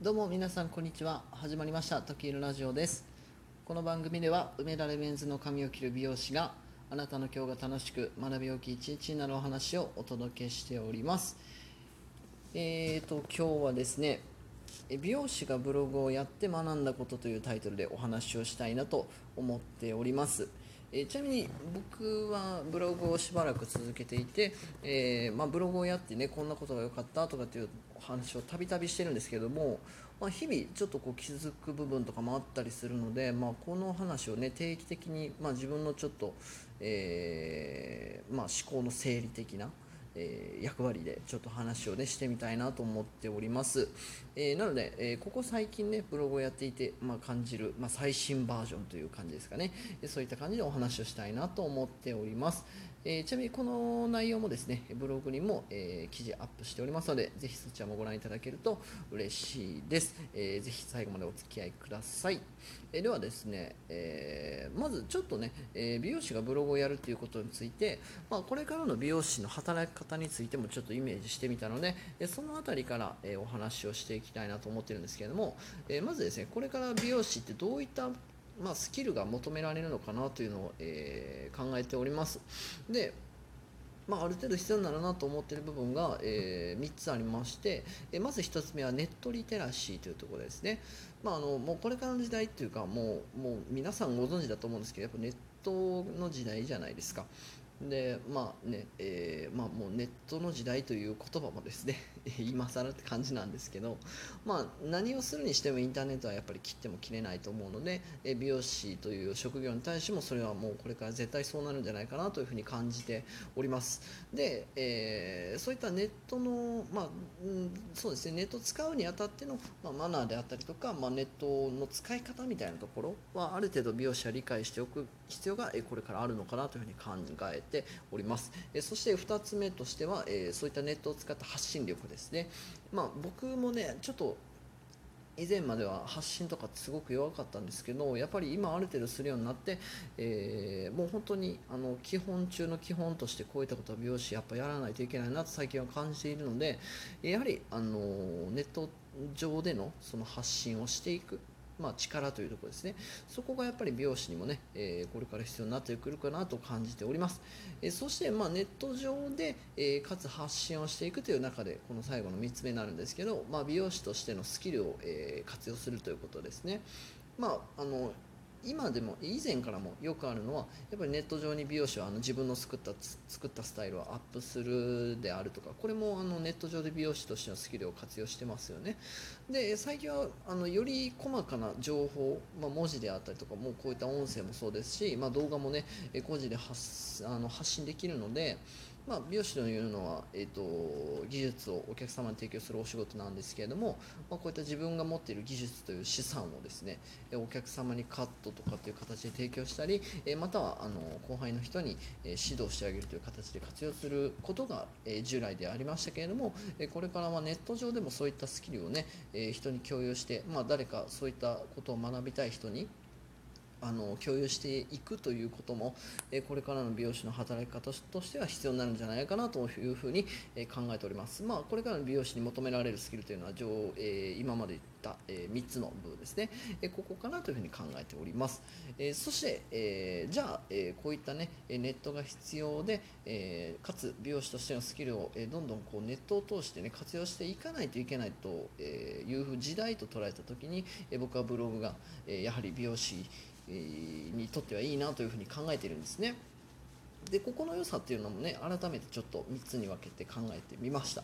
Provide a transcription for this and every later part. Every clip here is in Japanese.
どうも皆さんこんにちは。始まりました。時いるラジオです。この番組では梅田レメンズの髪を切る美容師があなたの今日が楽しく学び大き一日になるお話をお届けしております。えーと今日はですね美容師がブログをやって学んだことというタイトルでお話をしたいなと思っております。え、ちなみに僕はブログをしばらく続けていて、えー、まあ、ブログをやってねこんなことが良かったとかっていう話をたびたびしてるんですけども、まあ、日々ちょっとこう気づく部分とかもあったりするので、まあ、この話をね定期的に、ま自分のちょっと、えー、ま思考の整理的なえー、役割でちょっと話をねしてみたいなと思っております、えー、なので、えー、ここ最近ねブログをやっていて、まあ、感じる、まあ、最新バージョンという感じですかね。そういった感じでお話をしたいなと思っております、えちなみにこの内容もですねブログにも、え記事アップしておりますのでぜひそちらもご覧いただけると嬉しいです、えー、ぜひ最後までお付き合いください、えではですね、えまずちょっとね、え美容師がブログをやるということについて、まあ、これからの美容師の働き方についてもちょっとイメージしてみたので、えその辺りから、えお話をしていきたいなと思ってるんですけれども、えまずですねこれから美容師ってどういったまあ、スキルが求められるのかなというのを、えー、考えております。でまあ、ある程度必要になるなと思ってる部分が、えー、3つありまして、えまず1つ目はネットリテラシーというところですね、まあ、あのもうこれからの時代っていうかもうもう皆さんご存知だと思うんですけどやっぱネットの時代じゃないですか。でまあね、えー、まあ、もうネットの時代という言葉もですね 今更って感じなんですけど、まあ、何をするにしてもインターネットはやっぱり切っても切れないと思うので、え美容師という職業に対してもそれはもうこれから絶対そうなるんじゃないかなというふうに感じております。で、えー、そういったネットの、まあ、うん、そうですねネットを使うにあたっての、まあ、マナーであったりとか、まあ、ネットの使い方みたいなところはある程度美容師は理解しておく必要がこれからあるのかなというふうに考えてっております。えそして2つ目としてはえそういったネットを使った発信力ですね。まあ僕もねちょっと以前までは発信とかすごく弱かったんですけどやっぱり今ある程度するようになって、えー、もう本当にあの基本中の基本としてこういったことは美容師やっぱやらないといけないなと最近は感じているのでやはりあのネット上でのその発信をしていく。まあ、力というところですね。そこがやっぱり美容師にもね、えー、これから必要になってくるかなと感じております、えー、そして、まあ、ネット上で、えー、かつ発信をしていくという中でこの最後の3つ目になるんですけど、まあ、美容師としてのスキルを、え活用するということですね。まあ、あの今でも以前からもよくあるのはやっぱりネット上に美容師はあの自分の作った作ったスタイルをアップするであるとかこれもあのネット上で美容師としてのスキルを活用してますよね。で最近はあのより細かな情報、まあ、文字であったりとかもうこういった音声もそうですし、まあ、動画もね個人で発あの発信できるのでまあ、美容師というのは、えーと、技術をお客様に提供するお仕事なんですけれども、まあ、こういった自分が持っている技術という資産をですねお客様にカットとかという形で提供したりまたはあの後輩の人に指導してあげるという形で活用することが従来でありましたけれどもこれからはネット上でもそういったスキルをね人に共有して、まあ、誰かそういったことを学びたい人にあの共有していくということも、えこれからの美容師の働き方としては必要になるんじゃないかなというふうに、え考えております。まあ、これからの美容師に求められるスキルというのは上、え今まで言った、え3つの部分ですね、えここかなというふうに考えております。えそして、えじゃあ、えこういったねネットが必要で、えかつ美容師としてのスキルを、えどんどんこうネットを通してね活用していかないといけないという時代と捉えた時に、え僕はブログが、えやはり美容師にとってはいいなというふうに考えてるんですね。でここの良さっていうのもね改めてちょっと3つに分けて考えてみました。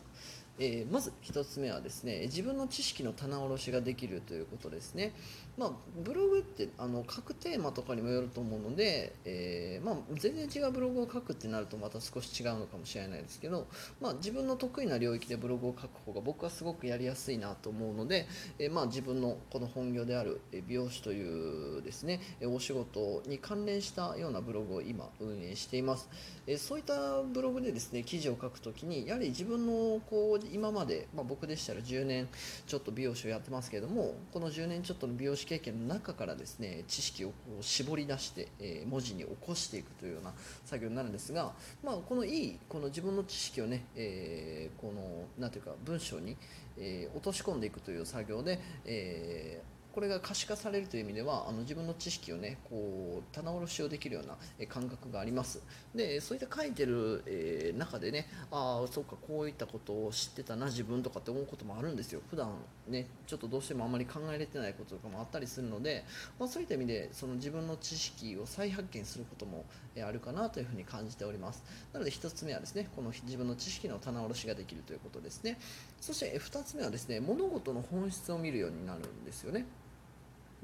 えー、まず1つ目はですね自分の知識の棚卸しができるということですね、まあ、ブログってあの書くテーマとかにもよると思うので、えー、まあ、全然違うブログを書くってなるとまた少し違うのかもしれないですけど、まあ、自分の得意な領域でブログを書く方が僕はすごくやりやすいなと思うので、えー、まあ、自分のこの本業である美容師というですねお仕事に関連したようなブログを今運営しています、えそういったブログでですね記事を書くときにやはり自分のこう今まで、まあ、僕でしたら10年ちょっと美容師をやってますけれどもこの10年ちょっとの美容師経験の中からですね知識を絞り出して、えー、文字に起こしていくというような作業になるんですが、まあ、このいいこの自分の知識をね、えー、このなんていうか文章に、えー、落とし込んでいくという作業で、えーこれが可視化されるという意味ではあの自分の知識をねこう棚卸しをできるような感覚があります。でそういった書いてる、えー、中でねああそうかこういったことを知ってたな自分とかって思うこともあるんですよ。普段ねちょっとどうしてもあんまり考えれてないこととかもあったりするので、まあ、そういった意味でその自分の知識を再発見することもあるかなというふうに感じております。なので1つ目はですねこの自分の知識の棚卸しができるということですね。そして2つ目はですね物事の本質を見るようになるんですよね。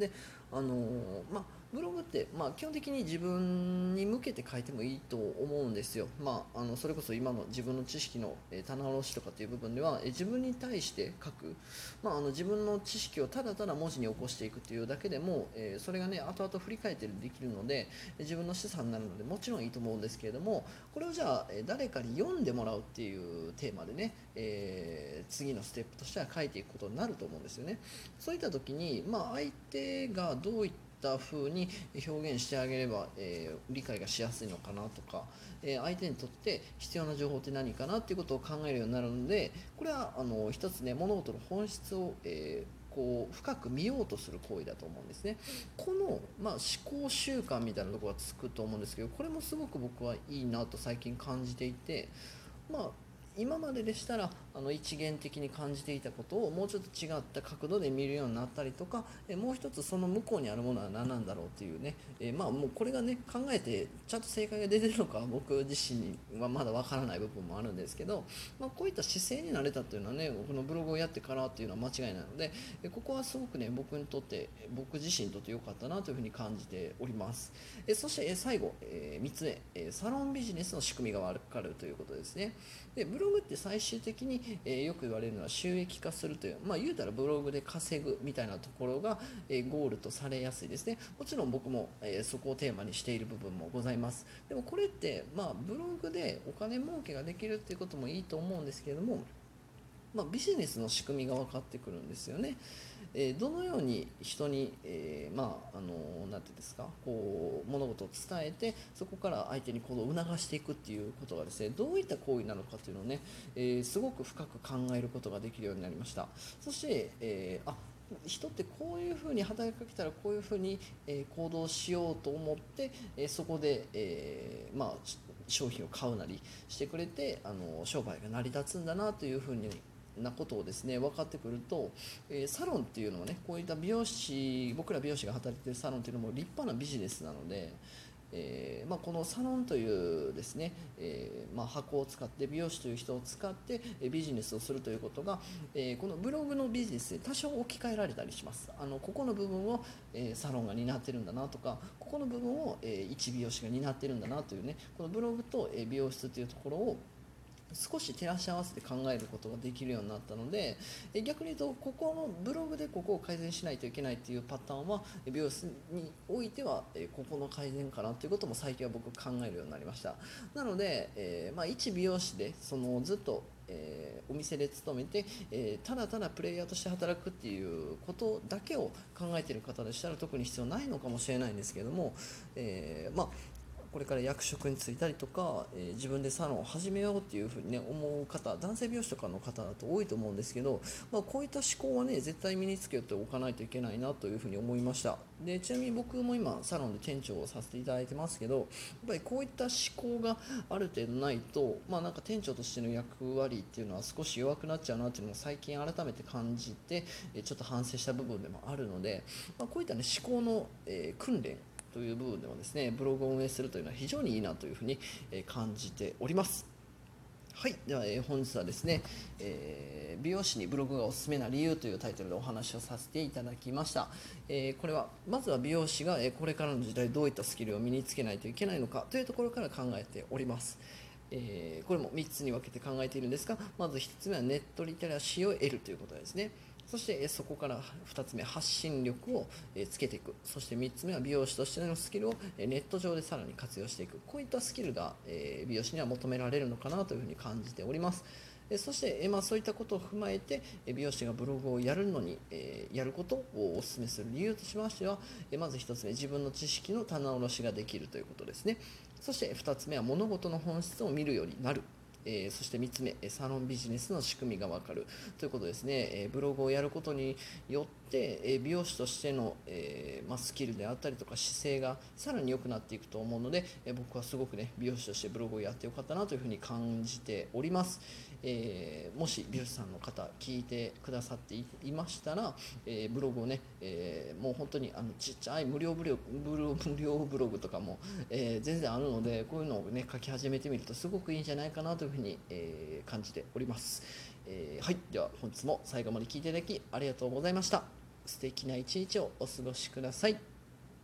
であのまあブログって、まあ、基本的に自分に向けて書いてもいいと思うんですよ、まあ、あのそれこそ今の自分の知識の、えー、棚卸しとかっていう部分では、えー、自分に対して書く、まあ、あの自分の知識をただただ文字に起こしていくというだけでも、えー、それがね後々振り返ってできるので自分の資産になるのでもちろんいいと思うんですけれどもこれをじゃあ、え誰かに読んでもらうっていうテーマでね、え次のステップとしては書いていくことになると思うんですよね。そういった時に、まあ、相手がどういったった風に表現してあげれば、えー、理解がしやすいのかなとか、えー、相手にとって必要な情報って何かなっていうことを考えるようになるのでこれはあの一つね物事の本質を、えーこう深く見ようとする行為だと思うんですね。この、まあ、思考習慣みたいなところがつくと思うんですけどこれもすごく僕はいいなと最近感じていて、まあ、今まででしたらあの一元的に感じていたことをもうちょっと違った角度で見るようになったりとかえもう一つその向こうにあるものは何なんだろうっていうね、えまあもうこれがね考えてちゃんと正解が出てるのか僕自身はまだわからない部分もあるんですけど、まあ、こういった姿勢になれたっていうのはね僕のブログをやってからっていうのは間違いないのでえここはすごくね僕にとって僕自身にとって良かったなというふうに感じております。えそしてえ最後、え3つ目、えサロンビジネスの仕組みが分かるということですね。でブロログって最終的に、えー、よく言われるのは収益化するというまあ言うたらブログで稼ぐみたいなところが、えー、ゴールとされやすいですねもちろん僕も、えー、そこをテーマにしている部分もございますでもこれってまあブログでお金儲けができるっていうこともいいと思うんですけれどもまあ、ビジネスの仕組みが分かってくるんですよね。えどのように人に、えー、まああのなていうんですかこう物事を伝えてそこから相手に行動を促していくっていうことがですねどういった行為なのかっていうのをね、えー、すごく深く考えることができるようになりました。そして、えー、あ人ってこういうふうに働きかけたらこういうふうに、え行動しようと思って、えそこで、えまあ、商品を買うなりしてくれてあの商売が成り立つんだなというふうになことをですね分かってくると、えー、サロンっていうのはねこういった美容師僕ら美容師が働いてるサロンっていうのも立派なビジネスなので、えー、まあ、このサロンというですね、えー、まあ、箱を使って美容師という人を使ってビジネスをするということが、えこのブログのビジネスで多少置き換えられたりします。あのここの部分を、えサロンが担ってるんだなとかここの部分を、え一美容師が担ってるんだなというねこのブログと、え美容室というところを少し照らし合わせて考えることができるようになったので逆に言うとここのブログでここを改善しないといけないというパターンは美容室においてはここの改善かなということも最近は僕考えるようになりました。なので、えー、まあ、一美容師でそのずっとえー、お店で勤めて、えー、ただただプレイヤーとして働くっていうことだけを考えている方でしたら特に必要ないのかもしれないんですけども、えー、まあこれから役職に就いたりとか、えー、自分でサロンを始めようっていうふうにね思う方男性美容師とかの方だと多いと思うんですけど、まあ、こういった思考はね絶対身につけておかないといけないなというふうに思いました。でちなみに僕も今サロンで店長をさせていただいてますけどやっぱりこういった思考がある程度ないとまあなんか店長としての役割っていうのは少し弱くなっちゃうなっていうのを最近改めて感じてちょっと反省した部分でもあるので、まあ、こういったね思考の、えー、訓練という部分ではですねブログを運営するというのは非常にいいなというふうに感じております。はい。では、え本日はですね、えー、美容師にブログがおすすめな理由というタイトルでお話をさせていただきました、えー、これはまずは美容師が、えこれからの時代どういったスキルを身につけないといけないのかというところから考えております。え、これも3つに分けて考えているんですがまず1つ目はネットリテラシーを得るということですね。そしてそこから2つ目発信力をつけていく。そして3つ目は美容師としてのスキルをネット上でさらに活用していく。こういったスキルが美容師には求められるのかなというふうに感じております。そして、まあ、そういったことを踏まえて美容師がブログをやるのに、えやることをお勧めする理由としましてはまず1つ目自分の知識の棚卸しができるということですね。そして2つ目は物事の本質を見るようになる。えーそして3つ目サロンビジネスの仕組みが分かる。ということですね、えーブログをやることによって、えー美容師としての、えま、スキルであったりとか姿勢がさらに良くなっていくと思うので、え僕はすごくね美容師としてブログをやってよかったなというふうに感じております、えーもし美容師さんの方聞いてくださっていましたら、えーブログをね、えーもう本当にあのちっちゃい無料ブログ無料無料ブログとかも、えー全然あるのでこういうのをね書き始めてみるとすごくいいんじゃないかなというふうに、えー感じております、えーはいでは本日も最後まで聞いていただきありがとうございました。素敵な一日をお過ごしください。